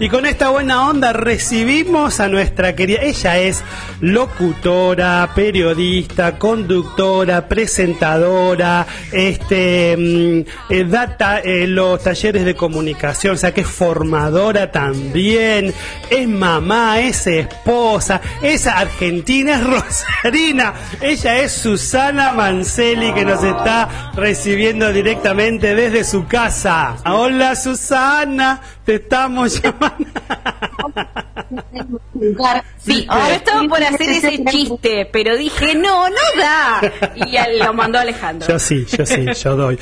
Y con esta buena onda recibimos a nuestra querida, ella es locutora, periodista, conductora, presentadora, este mm, eh, data eh, los talleres de comunicación, o sea que es formadora también, es mamá, es esposa, es argentina, es rosarina, ella es Susana Manceli que nos está recibiendo directamente desde su casa. Hola Susana, te estamos llamando. Sí, ahora estaba por hacer ese chiste, pero dije, no, no da. Y lo mandó Alejandro. Yo sí, yo sí, yo doy.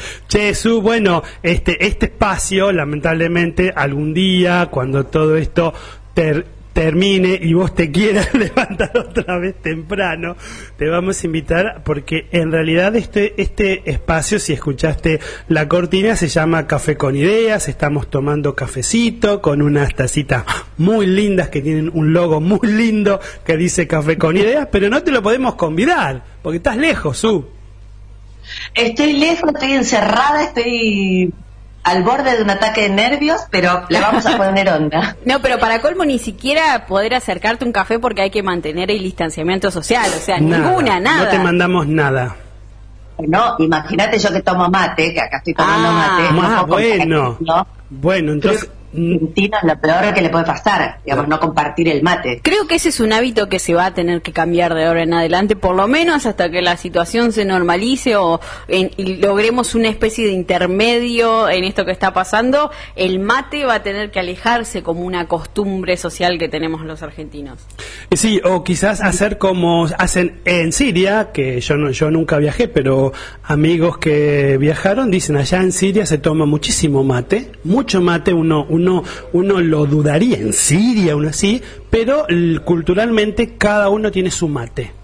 Su, bueno, este, este espacio, lamentablemente, algún día, cuando todo esto ter- termine y vos te quieras levantar otra vez temprano, te vamos a invitar porque en realidad este, este espacio, si escuchaste la cortina, se llama Café con Ideas, estamos tomando cafecito con unas tacitas muy lindas que tienen un logo muy lindo que dice Café con Ideas, pero no te lo podemos convidar porque estás lejos, Su. Estoy lejos, estoy encerrada, estoy al borde de un ataque de nervios, pero le vamos a poner onda. No, pero para colmo ni siquiera poder acercarte un café porque hay que mantener el distanciamiento social, o sea, ninguna, nada. No te mandamos nada. No, imagínate yo que tomo mate, que acá estoy tomando Ah, mate. no Ah, compartir, bueno. ¿no? Bueno, entonces... Argentina es lo peor que le puede pasar, digamos, no compartir el mate. Creo que ese es un hábito que se va a tener que cambiar de ahora en adelante, por lo menos hasta que la situación se normalice o en- y logremos una especie de intermedio en esto que está pasando. El mate va a tener que alejarse como una costumbre social que tenemos los argentinos. Sí, o quizás hacer como hacen en Siria, que yo no, yo nunca viajé, pero amigos que viajaron dicen allá en Siria se toma muchísimo mate, mucho mate, uno, uno, uno lo dudaría en Siria, uno así, pero culturalmente cada uno tiene su mate.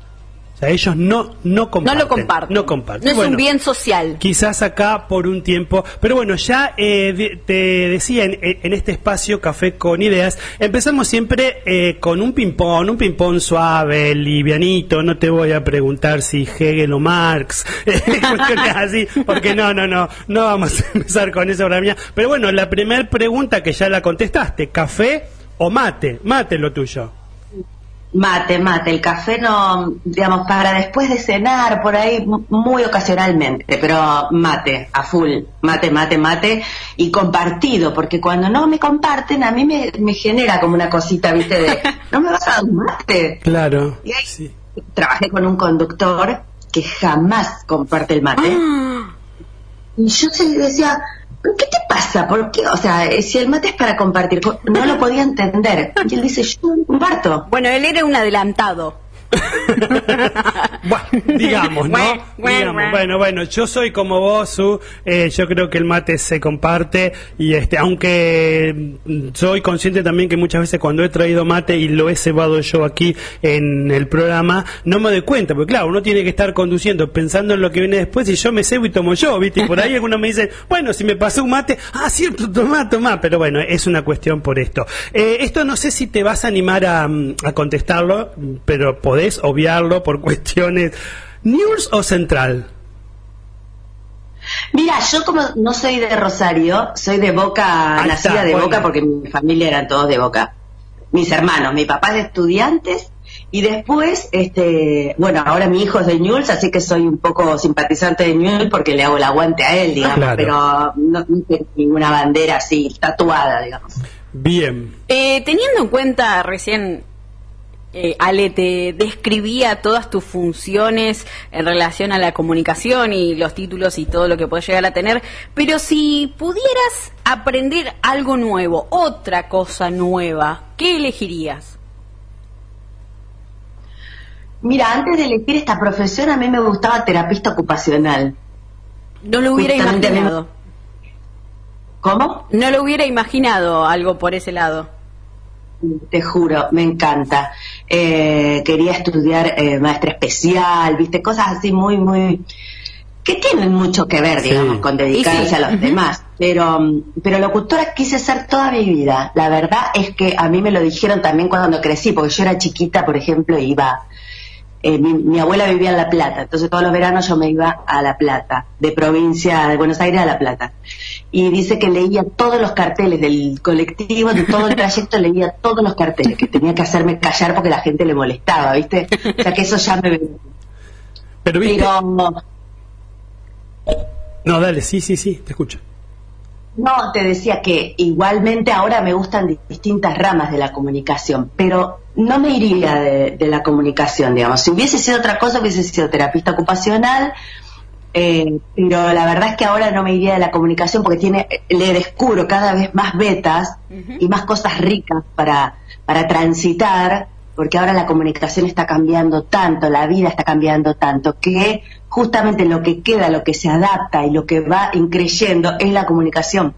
Sea, ellos no, no comparten. no lo comparten. No comparten. No es Bueno, un bien social. Quizás acá por un tiempo, pero bueno, ya eh, de- te decía en, en este espacio Café con Ideas, empezamos siempre eh, con un ping-pong, un ping-pong suave, livianito, no te voy a preguntar si Hegel o Marx, cuestiones así, porque no, no, no, no vamos a empezar con eso ahora mía. Pero bueno, la primera pregunta que ya la contestaste, ¿café o mate? Mate lo tuyo. Mate, mate, el café no, digamos, para después de cenar, por ahí, muy ocasionalmente, pero mate, a full, mate, mate, mate, y compartido, porque cuando no me comparten, a mí me, me genera como una cosita, viste, de, no me vas a dar un mate. Claro. Y ahí Sí. trabajé con un conductor que jamás comparte el mate. Ah, Y yo se le decía, ¿pero qué te pasa? ¿Por qué? O sea, eh, si el mate es para compartir, co- no lo podía entender. Y él dice, yo comparto. Bueno, él era un adelantado. Bueno, digamos, ¿no? Bueno, bueno, Digamos, bueno. bueno, yo soy como vos, Su, eh, yo creo que el mate se comparte y este, aunque soy consciente también que muchas veces cuando he traído mate y lo he cebado yo aquí en el programa, no me doy cuenta, porque claro, uno tiene que estar conduciendo pensando en lo que viene después y yo me cebo y tomo yo, ¿viste? Y por ahí algunos me dicen, bueno, si me pasó un mate, ah, cierto, tomá, tomá, pero bueno, es una cuestión por esto. Eh, esto no sé si te vas a animar a, mm, a contestarlo, pero podés obviarlo por cuestiones. ¿News o Central? Mira, yo como no soy de Rosario, soy de Boca, Ahí nacida está, de bueno. Boca porque mi familia eran todos de Boca. Mis hermanos, mi papá es de estudiantes y después, este, bueno, ahora mi hijo es de Newell's, así que soy un poco simpatizante de Newell's porque le hago el aguante a él, digamos, Claro. pero no, no tengo ninguna bandera así tatuada, digamos. Bien. Eh, teniendo en cuenta recién, eh, Ale, te describía todas tus funciones en relación a la comunicación y los títulos y todo lo que puedes llegar a tener, pero si pudieras aprender algo nuevo, otra cosa nueva, ¿qué elegirías? Mira, antes de elegir esta profesión a mí me gustaba terapista ocupacional. No lo hubiera Justamente imaginado. ¿Cómo? No lo hubiera imaginado algo por ese lado. te juro, me encanta. Eh, quería estudiar eh, maestra especial, viste, cosas así muy, muy, que tienen mucho que ver, digamos, con dedicarse a los demás. Pero, pero locutora quise ser toda mi vida. La verdad es que a mí me lo dijeron también cuando crecí, porque yo era chiquita, por ejemplo, iba eh, mi, abuela vivía en La Plata, entonces todos los veranos yo me iba a La Plata, de provincia de Buenos Aires a La Plata. Y dice que leía todos los carteles del colectivo, de todo el trayecto leía todos los carteles, que tenía que hacerme callar porque la gente le molestaba, ¿viste? O sea que eso ya me... Pero, ¿viste? No, dale, sí, sí, sí, te escucho. No, te decía que igualmente ahora me gustan distintas ramas de la comunicación, pero no me iría de, la comunicación, digamos. Si hubiese sido otra cosa, hubiese sido terapista ocupacional, eh, pero la verdad es que ahora no me iría de la comunicación porque tiene, le descubro cada vez más vetas y más cosas ricas para, para transitar, porque ahora la comunicación está cambiando tanto, la vida está cambiando tanto, que justamente lo que queda, lo que se adapta y lo que va increyendo es la comunicación.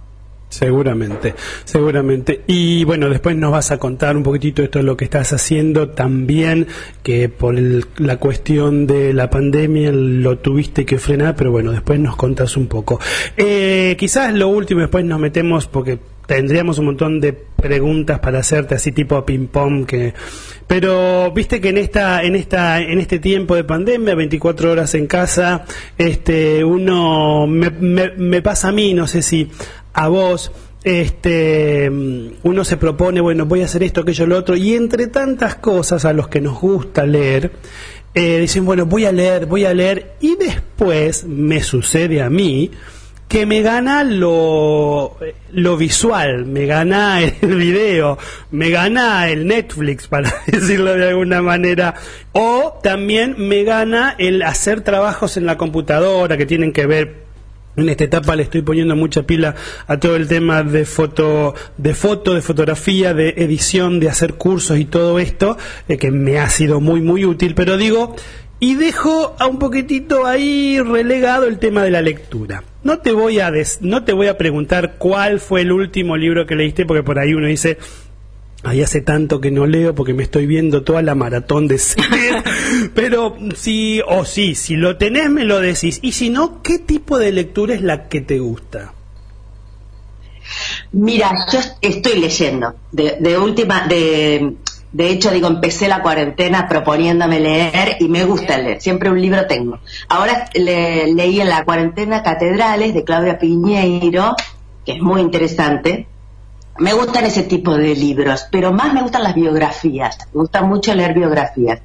Seguramente, seguramente. Y bueno, después nos vas a contar un poquitito esto de lo que estás haciendo también, que por la cuestión de la pandemia lo tuviste que frenar, pero bueno, después nos contas un poco. Eh, quizás lo último, después nos metemos, porque tendríamos un montón de preguntas para hacerte así tipo ping pong que pero viste que en esta en esta en este tiempo de pandemia 24 horas en casa este uno me, me, pasa a mí no sé si a vos este uno se propone bueno voy a hacer esto aquello lo otro y entre tantas cosas a los que nos gusta leer eh, dicen bueno voy a leer voy a leer y después me sucede a mí que me gana lo, lo visual, me gana el video, me gana el Netflix, para decirlo de alguna manera, o también me gana el hacer trabajos en la computadora que tienen que ver en esta etapa le estoy poniendo mucha pila a todo el tema de foto, de foto, de fotografía, de edición, de hacer cursos y todo esto, eh, que me ha sido muy muy útil, pero digo, y dejo a un poquitito ahí relegado el tema de la lectura. No te voy a no te voy a preguntar cuál fue el último libro que leíste porque por ahí uno dice Ahí hace tanto que no leo porque me estoy viendo toda la maratón de series. Pero sí, o sí, si lo tenés me lo decís. Y si no, ¿qué tipo de lectura es la que te gusta? Mira, yo estoy leyendo. De, de última, de, de hecho, digo, empecé la cuarentena proponiéndome leer y me gusta leer. Siempre un libro tengo. Ahora leí en la cuarentena Catedrales de Claudia Piñeiro, que es muy interesante. Me gustan ese tipo de libros, pero más me gustan las biografías. Me gusta mucho leer biografías.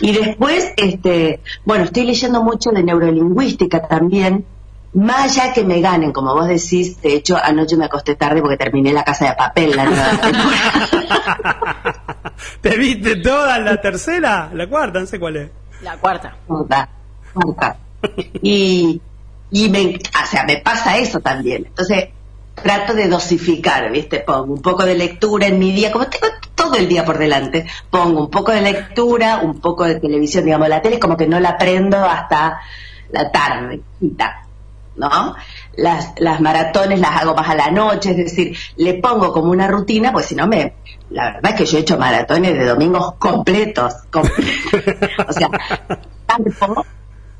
Y después, este, bueno, estoy leyendo mucho de neurolingüística también, más allá que me ganen, como vos decís, de hecho anoche me acosté tarde porque terminé la casa de papel la nueva ¿Te viste toda la tercera? ¿La cuarta? No sé cuál es. La cuarta. Cuarta. Y, y me, o sea, me pasa eso también. Entonces, trato de dosificar, ¿viste? Pongo un poco de lectura en mi día, como tengo todo el día por delante, pongo un poco de lectura, un poco de televisión, digamos, la tele como que no la prendo hasta la tarde, ¿no? Las, las maratones las hago más a la noche, es decir, le pongo como una rutina, pues si no me, la verdad es que yo he hecho maratones de domingos completos, completos. o sea, tanto,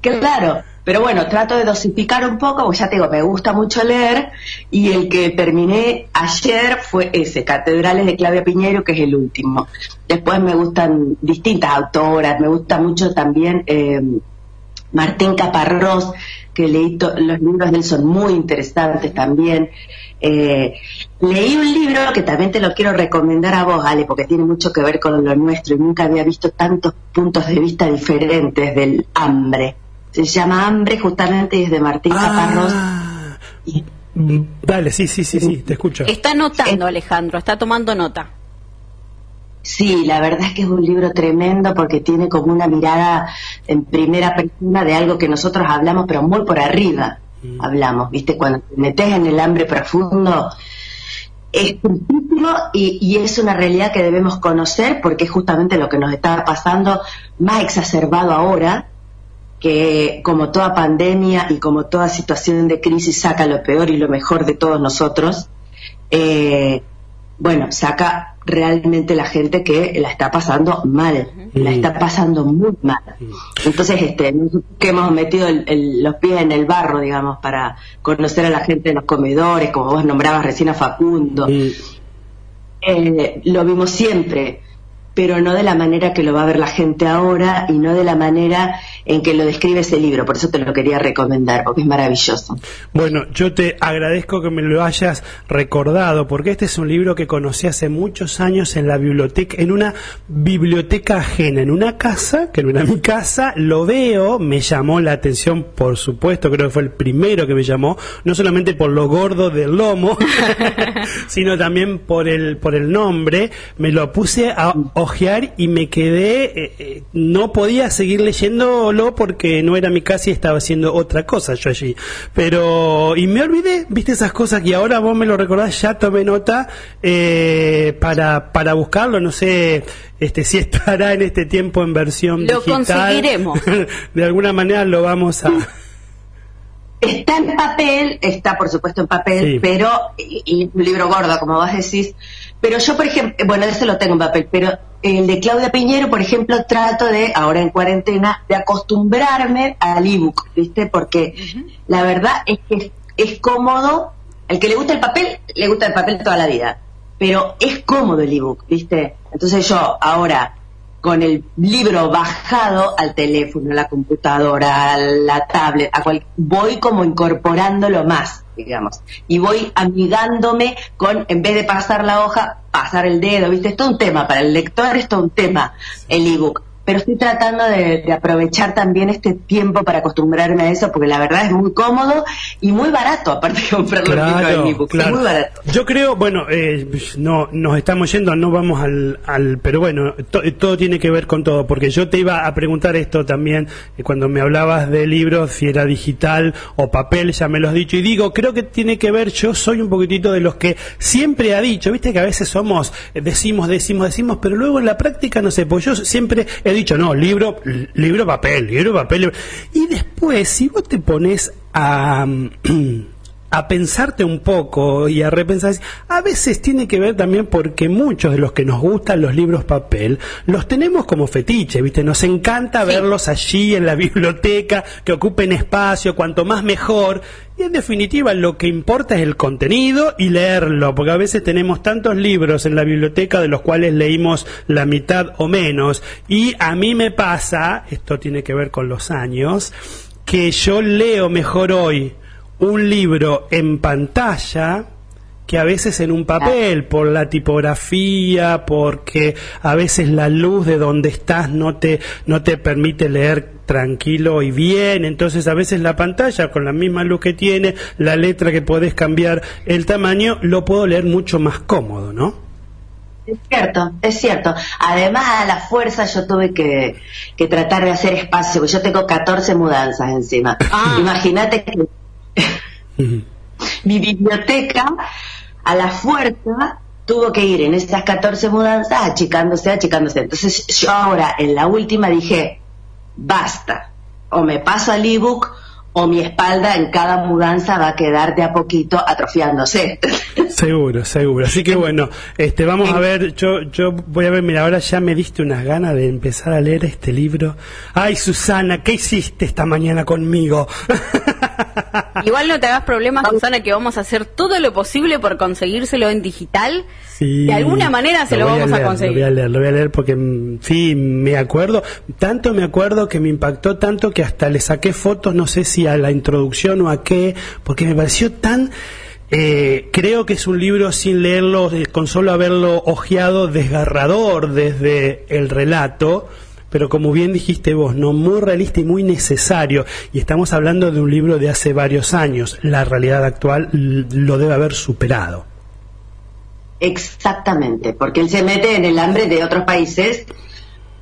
claro, pero bueno, trato de dosificar un poco, porque ya te digo, me gusta mucho leer, y el que terminé ayer fue ese, Catedrales de Claudia Piñero, que es el último. Después me gustan distintas autoras, me gusta mucho también eh, Martín Caparrós, que leí los libros de él son muy interesantes también. Eh, leí un libro que también te lo quiero recomendar a vos, Ale, porque tiene mucho que ver con lo nuestro y nunca había visto tantos puntos de vista diferentes del hambre. Se llama Hambre justamente y es de Martín Caparrós. Ah. Dale, sí, sí, sí, sí, te escucho. Está notando, Alejandro, está tomando nota. Sí, la verdad es que es un libro tremendo porque tiene como una mirada en primera persona de algo que nosotros hablamos, pero muy por arriba mm. hablamos, ¿viste? Cuando te metes en el hambre profundo, es tristísimo y, y, es una realidad que debemos conocer porque es justamente lo que nos está pasando más exacerbado ahora, que como toda pandemia y como toda situación de crisis saca lo peor y lo mejor de todos nosotros. Eh, bueno, saca realmente la gente que la está pasando mal, la Mm. está pasando muy mal. Entonces, este, que hemos metido el- el- los pies en el barro, digamos, para conocer a la gente en los comedores, como vos nombrabas recién a Facundo, Mm. eh, lo vimos siempre, pero no de la manera que lo va a ver la gente ahora y no de la manera en que lo describe ese libro. Por eso te lo quería recomendar, porque es maravilloso. Bueno, yo te agradezco que me lo hayas recordado, porque este es un libro que conocí hace muchos años en la biblioteca, en una biblioteca ajena, en una casa, que no era mi casa, lo veo, me llamó la atención, por supuesto, creo que fue el primero que me llamó, no solamente por lo gordo del lomo, sino también por el, por el nombre, me lo puse a ojear y me quedé, eh, eh, no podía seguir leyéndolo porque no era mi casa y estaba haciendo otra cosa yo allí. Pero, y me olvidé, viste esas cosas que ahora vos me lo recordás, ya tomé nota eh, para, para buscarlo, no sé este si estará en este tiempo en versión Lo digital. conseguiremos. De alguna manera lo vamos a... Está en papel, está por supuesto en papel, Sí. pero, y, y un libro gordo, como vos decís, pero yo, por ejemplo, bueno, ese lo tengo en papel, pero el de Claudia Piñero, por ejemplo, trato de, ahora en cuarentena, de acostumbrarme al ebook, ¿viste? Porque la verdad es que es, es cómodo, el que le gusta el papel, le gusta el papel toda la vida, pero es cómodo el ebook, ¿viste? Entonces yo ahora con el libro bajado al teléfono, a la computadora, a la tablet, a cual, voy como incorporándolo más, digamos, y voy amigándome con, en vez de pasar la hoja, pasar el dedo, ¿viste? Es un tema, para el lector es un tema, el ebook. Pero estoy tratando de, de aprovechar también este tiempo para acostumbrarme a eso, porque la verdad es muy cómodo y muy barato, aparte de comprarlo en ebook. claro. Muy barato. Yo creo, bueno, eh, no nos estamos yendo, no vamos al, al pero bueno, to- todo tiene que ver con todo, porque yo te iba a preguntar esto también eh, cuando me hablabas de libros, si era digital o papel, ya me lo has dicho y digo, creo que tiene que ver, yo soy un poquitito de los que siempre ha dicho, viste que a veces somos, eh, decimos, decimos, decimos, pero luego en la práctica no sé, pues yo siempre he dicho, no, libro, li- libro, papel, libro, papel, y después si vos te pones a a pensarte un poco y a repensar. A veces tiene que ver también porque muchos de los que nos gustan los libros papel los tenemos como fetiche, ¿viste? Nos encanta verlos allí en la biblioteca, que ocupen espacio, cuanto más mejor. Y en definitiva lo que importa es el contenido y leerlo, porque a veces tenemos tantos libros en la biblioteca de los cuales leímos la mitad o menos. Y a mí me pasa, esto tiene que ver con los años, que yo leo mejor hoy un libro en pantalla que a veces en un papel, por la tipografía, porque a veces la luz de donde estás no te, no te permite leer tranquilo y bien, entonces a veces la pantalla con la misma luz que tiene, la letra que podés cambiar el tamaño, lo puedo leer mucho más cómodo, ¿no? Es cierto, es cierto. Además, a la fuerza yo tuve que, que tratar de hacer espacio, porque yo tengo 14 mudanzas encima. Ah. Imagínate que mi biblioteca, a la fuerza, tuvo que ir en esas 14 mudanzas achicándose, achicándose. Entonces yo ahora, en la última, dije, basta, o me paso al ebook o mi espalda en cada mudanza va a quedar de a poquito atrofiándose. Seguro, seguro. Así que bueno, este, vamos a ver, yo, yo voy a ver, mira, ahora ya me diste unas ganas de empezar a leer este libro. Ay, Susana, ¿qué hiciste esta mañana conmigo? Igual no te hagas problemas, Susana, que vamos a hacer todo lo posible por conseguírselo en digital. Sí, De alguna manera se lo, vamos a, leer, conseguir. Lo voy a leer, lo voy a leer porque mm, sí, me acuerdo, tanto me acuerdo que me impactó tanto que hasta le saqué fotos, no sé si a la introducción o a qué, porque me pareció tan... eh, creo que es un libro sin leerlo, con solo haberlo ojeado, desgarrador desde el relato, pero como bien dijiste vos, no muy realista y muy necesario. Y estamos hablando de un libro de hace varios años. La realidad actual lo debe haber superado. Exactamente, porque él se mete en el hambre de otros países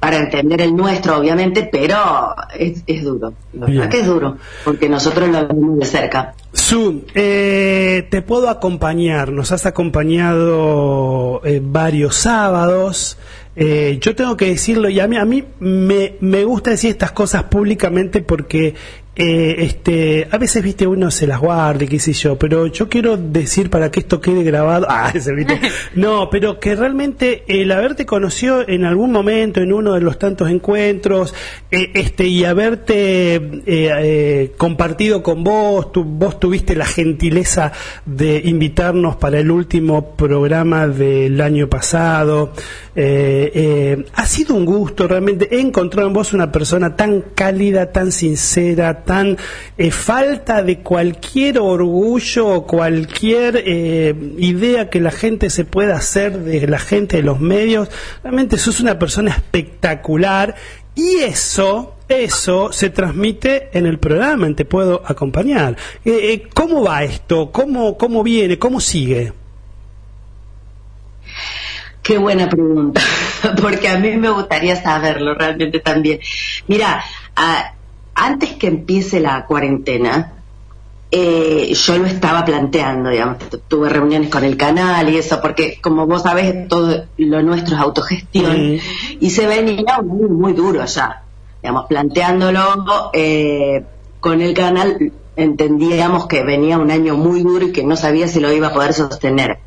para entender el nuestro, obviamente, pero es, es duro. La verdad que es duro, porque nosotros lo vemos de cerca. Su, eh, te puedo acompañar, nos has acompañado eh, varios sábados. Eh, yo tengo que decirlo, y a mí, a mí me, me gusta decir estas cosas públicamente porque eh, este, a veces, viste, uno se las guarde, qué sé yo, pero yo quiero decir para que esto quede grabado, ah, ese, ¿viste? no, pero que realmente el haberte conocido en algún momento, en uno de los tantos encuentros, eh, este, y haberte eh, compartido con vos, tu, vos tuviste la gentileza de invitarnos para el último programa del año pasado, ha sido un gusto, realmente he encontrado en vos una persona tan cálida, tan sincera, tan eh, falta de cualquier orgullo o cualquier eh, idea que la gente se pueda hacer de la gente de los medios. Realmente sos una persona espectacular y eso eso se transmite en el programa, en Te Puedo Acompañar. Eh, ¿Cómo va esto? ¿Cómo, ¿Cómo viene? ¿Cómo sigue? Qué buena pregunta, porque a mí me gustaría saberlo realmente también. Mira, a, antes que empiece la cuarentena, eh, yo lo estaba planteando, digamos, tuve reuniones con el canal y eso, porque como vos sabés, todo lo nuestro es autogestión, y se venía muy, muy duro allá, digamos, planteándolo eh, con el canal, entendíamos que venía un año muy duro y que no sabía si lo iba a poder sostener.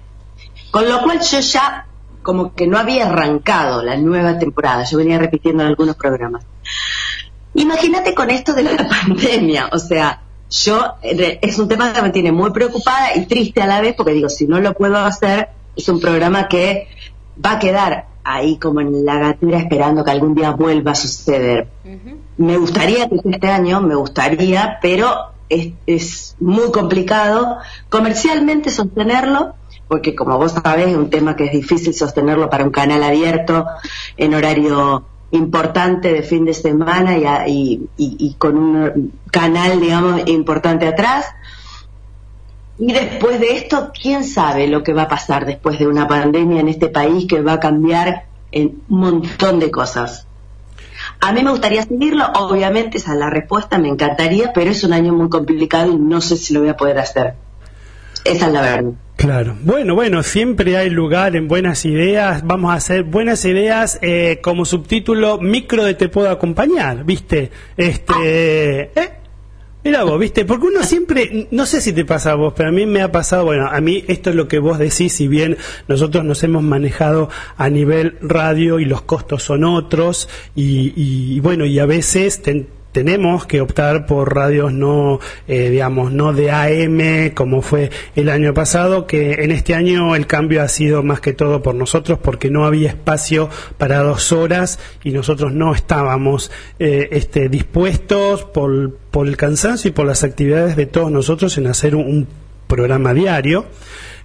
Con lo cual yo ya como que no había arrancado la nueva temporada, yo venía repitiendo en algunos programas. Imagínate con esto de la pandemia, o sea, yo, es un tema que me tiene muy preocupada y triste a la vez, porque digo, si no lo puedo hacer, es un programa que va a quedar ahí como en la gatera esperando que algún día vuelva a suceder. Me gustaría que este año, me gustaría, pero es, es, muy complicado comercialmente sostenerlo, porque como vos sabés, es un tema que es difícil sostenerlo para un canal abierto en horario importante de fin de semana y, y, con un canal, digamos, importante atrás. Y después de esto, ¿quién sabe lo que va a pasar después de una pandemia en este país que va a cambiar en un montón de cosas? A mí me gustaría seguirlo, obviamente esa es la respuesta, me encantaría, pero es un año muy complicado y no sé si lo voy a poder hacer. Esa es la verdad. Claro. Bueno, bueno, siempre hay lugar en buenas ideas. Vamos a hacer buenas ideas eh, como subtítulo micro de te puedo acompañar, ¿viste? Este, ¿eh? Mira vos, ¿viste? Porque uno siempre, no sé si te pasa a vos, pero a mí me ha pasado, bueno, a mí esto es lo que vos decís, si bien nosotros nos hemos manejado a nivel radio y los costos son otros, y, y bueno, y a veces tenemos que optar por radios no, eh, digamos, no de AM como fue el año pasado, que en este año el cambio ha sido más que todo por nosotros porque no había espacio para dos horas y nosotros no estábamos eh, este, dispuestos por, por el cansancio y por las actividades de todos nosotros en hacer un programa diario.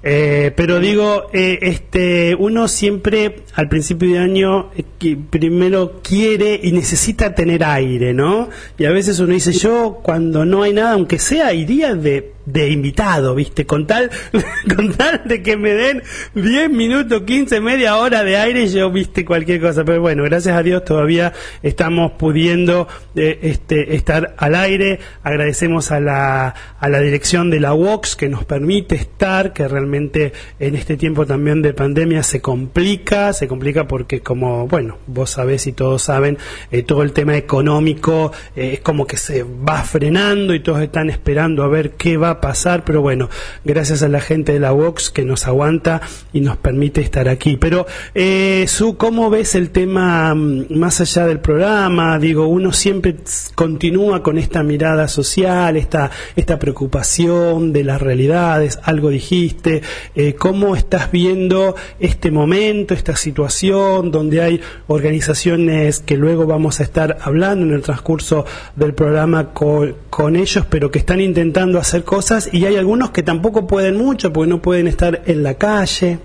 Eh, pero digo, eh, este, uno siempre al principio de año eh, primero quiere y necesita tener aire, ¿no? Y a veces uno dice, yo cuando no hay nada, aunque sea, iría de de invitado, ¿viste? Con tal, con tal de que me den 10 minutos, 15, media hora de aire, yo, ¿viste? Cualquier cosa. Pero bueno, gracias a Dios todavía estamos pudiendo eh, este, estar al aire. Agradecemos a la, a la dirección de la WOX que nos permite estar, que realmente en este tiempo también de pandemia se complica, se complica porque como, bueno, vos sabés y todos saben, eh, todo el tema económico eh, es como que se va frenando y todos están esperando a ver qué va a pasar, pero bueno, gracias a la gente de la Vox que nos aguanta y nos permite estar aquí. Pero, eh, Su, ¿cómo ves el tema mm, más allá del programa? Digo, uno siempre continúa con esta mirada social, esta, esta preocupación de las realidades, algo dijiste, eh, ¿cómo estás viendo este momento, esta situación donde hay organizaciones que luego vamos a estar hablando en el transcurso del programa con, con ellos, pero que están intentando hacer cosas y hay algunos que tampoco pueden mucho porque no pueden estar en la calle.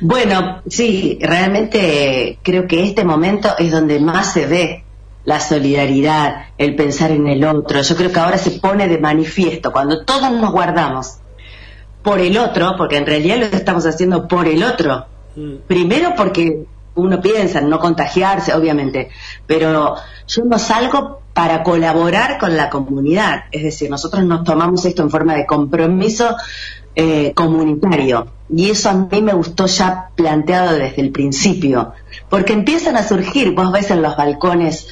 Bueno, sí, realmente creo que este momento es donde más se ve la solidaridad, el pensar en el otro. Yo creo que ahora se pone de manifiesto cuando todos nos guardamos por el otro, porque en realidad lo estamos haciendo por el otro. Mm. Primero porque uno piensa en no contagiarse, obviamente, pero yo no salgo para colaborar con la comunidad. Es decir, nosotros nos tomamos esto en forma de compromiso eh, comunitario. Y eso a mí me gustó ya planteado desde el principio, porque empiezan a surgir, vos ves en los balcones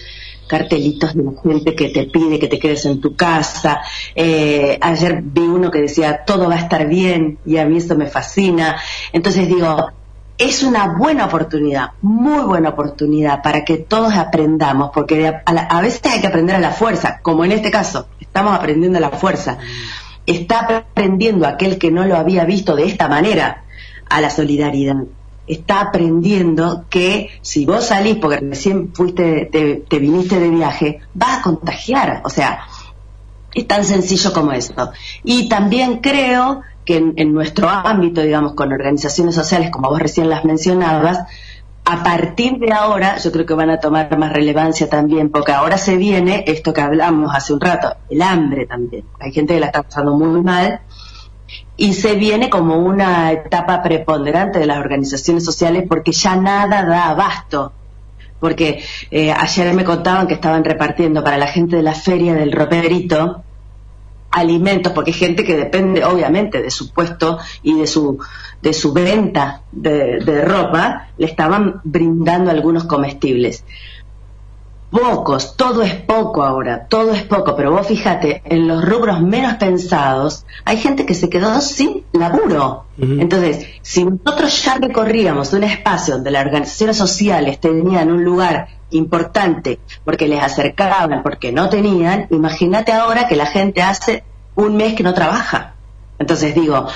cartelitos de la gente que te pide que te quedes en tu casa. Eh, ayer vi uno que decía, todo va a estar bien, y a mí eso me fascina. Entonces digo, es una buena oportunidad, muy buena oportunidad para que todos aprendamos, porque a, a, veces hay que aprender a la fuerza, como en este caso, estamos aprendiendo a la fuerza. Está aprendiendo aquel que no lo había visto de esta manera a la solidaridad. Está aprendiendo que si vos salís, porque recién fuiste, te, te viniste de viaje, vas a contagiar. O sea, es tan sencillo como eso. Y también creo que en, nuestro ámbito, digamos, con organizaciones sociales, como vos recién las mencionabas, a partir de ahora yo creo que van a tomar más relevancia también, porque ahora se viene esto que hablamos hace un rato, el hambre también. Hay gente que la está pasando muy mal y se viene como una etapa preponderante de las organizaciones sociales porque ya nada da abasto. Porque eh, ayer me contaban que estaban repartiendo para la gente de la feria del roperito, alimentos, porque gente que depende obviamente de su puesto y de su, de su venta de, de ropa, le estaban brindando algunos comestibles. Pocos, todo es poco ahora, todo es poco, pero vos fíjate, en los rubros menos pensados hay gente que se quedó sin laburo. Entonces, si nosotros ya recorríamos un espacio donde las organizaciones sociales tenían un lugar importante porque les acercaban, porque no tenían, imagínate ahora que la gente hace un mes que no trabaja. Entonces digo,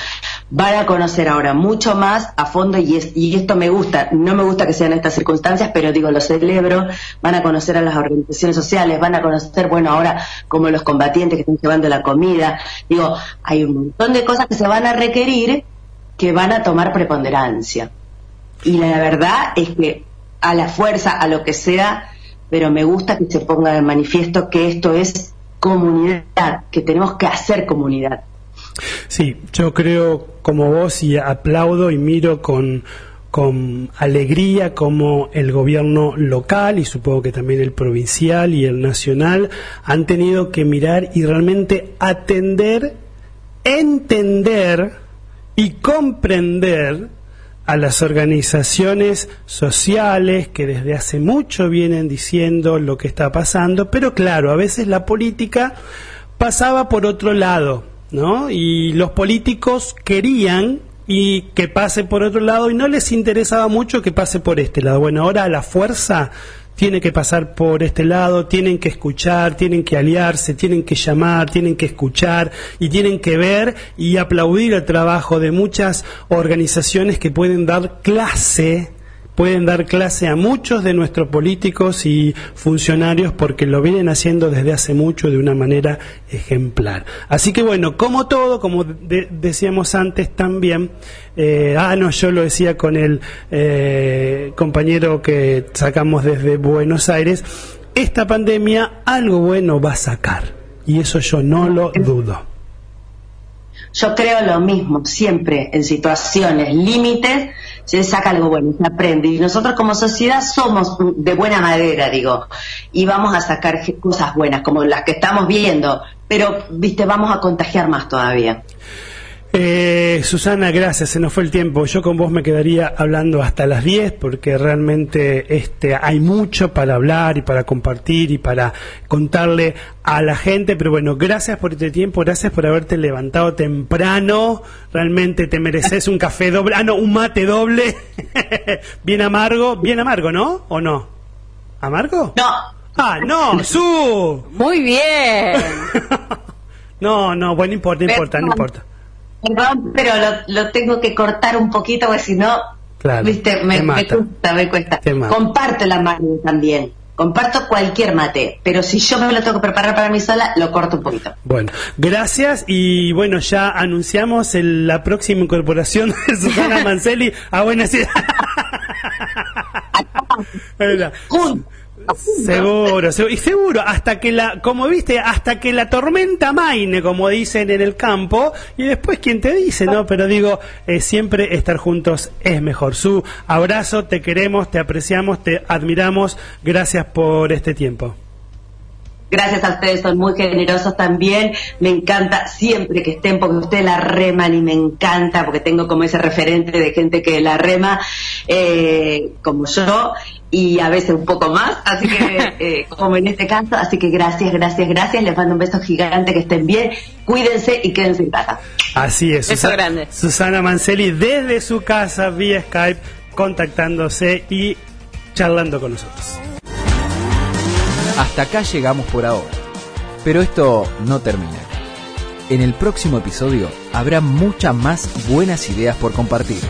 van a conocer ahora mucho más a fondo y, y, esto me gusta, no me gusta que sean estas circunstancias, pero digo, lo celebro, van a conocer a las organizaciones sociales, van a conocer, bueno, ahora como los combatientes que están llevando la comida, digo, hay un montón de cosas que se van a requerir que van a tomar preponderancia. Y la verdad es que a la fuerza, a lo que sea, pero me gusta que se ponga de manifiesto que esto es comunidad, que tenemos que hacer comunidad. Sí, yo creo como vos y aplaudo y miro con, con alegría como el gobierno local y supongo que también el provincial y el nacional han tenido que mirar y realmente atender, entender y comprender a las organizaciones sociales que desde hace mucho vienen diciendo lo que está pasando, pero claro, a veces la política pasaba por otro lado, ¿no? Y los políticos querían y que pase por otro lado y no les interesaba mucho que pase por este lado. Bueno, ahora la fuerza tiene que pasar por este lado, tienen que escuchar, tienen que aliarse, tienen que llamar, tienen que escuchar y tienen que ver y aplaudir el trabajo de muchas organizaciones que pueden dar clase pueden dar clase a muchos de nuestros políticos y funcionarios porque lo vienen haciendo desde hace mucho de una manera ejemplar. Así que bueno, como todo, como decíamos antes también, eh, ah, no, yo lo decía con el eh, compañero que sacamos desde Buenos Aires, esta pandemia algo bueno va a sacar y eso yo no lo dudo. Yo creo lo mismo, siempre en situaciones límites se saca algo bueno, se aprende. Y nosotros como sociedad somos de buena madera, digo, y vamos a sacar cosas buenas, como las que estamos viendo, pero, viste, vamos a contagiar más todavía. Eh, Susana, gracias, se nos fue el tiempo. Yo con vos me quedaría hablando hasta las 10 porque realmente este, hay mucho para hablar y para compartir y para contarle a la gente. Pero bueno, gracias por este tiempo, gracias por haberte levantado temprano. Realmente te mereces un café doble, ah, no, un mate doble. bien amargo, bien amargo, ¿no? ¿O no? ¿Amargo? No. Ah, no, su. Muy bien. no, no, bueno, no importa, no importa, no importa. Perdón, pero lo, tengo que cortar un poquito porque si no, viste, me, cuesta, me cuesta. Comparto la mano también. Comparto cualquier mate, pero si yo me lo tengo que preparar para mí sola, lo corto un poquito. Bueno, gracias y bueno, ya anunciamos la próxima incorporación de Susana Mancelli a Buenas Ideas. Seguro, seguro, y seguro, hasta que la, como viste, hasta que la tormenta maine, como dicen en el campo, y después quien te dice, ¿no? Pero digo, eh, siempre estar juntos es mejor. Su abrazo, te queremos, te apreciamos, te admiramos, gracias por este tiempo. Gracias a ustedes, son muy generosos también. Me encanta siempre que estén porque ustedes la reman y me encanta porque tengo como ese referente de gente que la rema eh, como yo y a veces un poco más, así que eh, como en este caso, así que gracias, gracias, gracias, les mando un beso gigante, que estén bien, cuídense y quédense en casa. Así es, Beso grande. Susana Manceli desde su casa vía Skype contactándose y charlando con nosotros. Hasta acá llegamos por ahora. Pero esto no termina. En el próximo episodio habrá muchas más buenas ideas por compartir.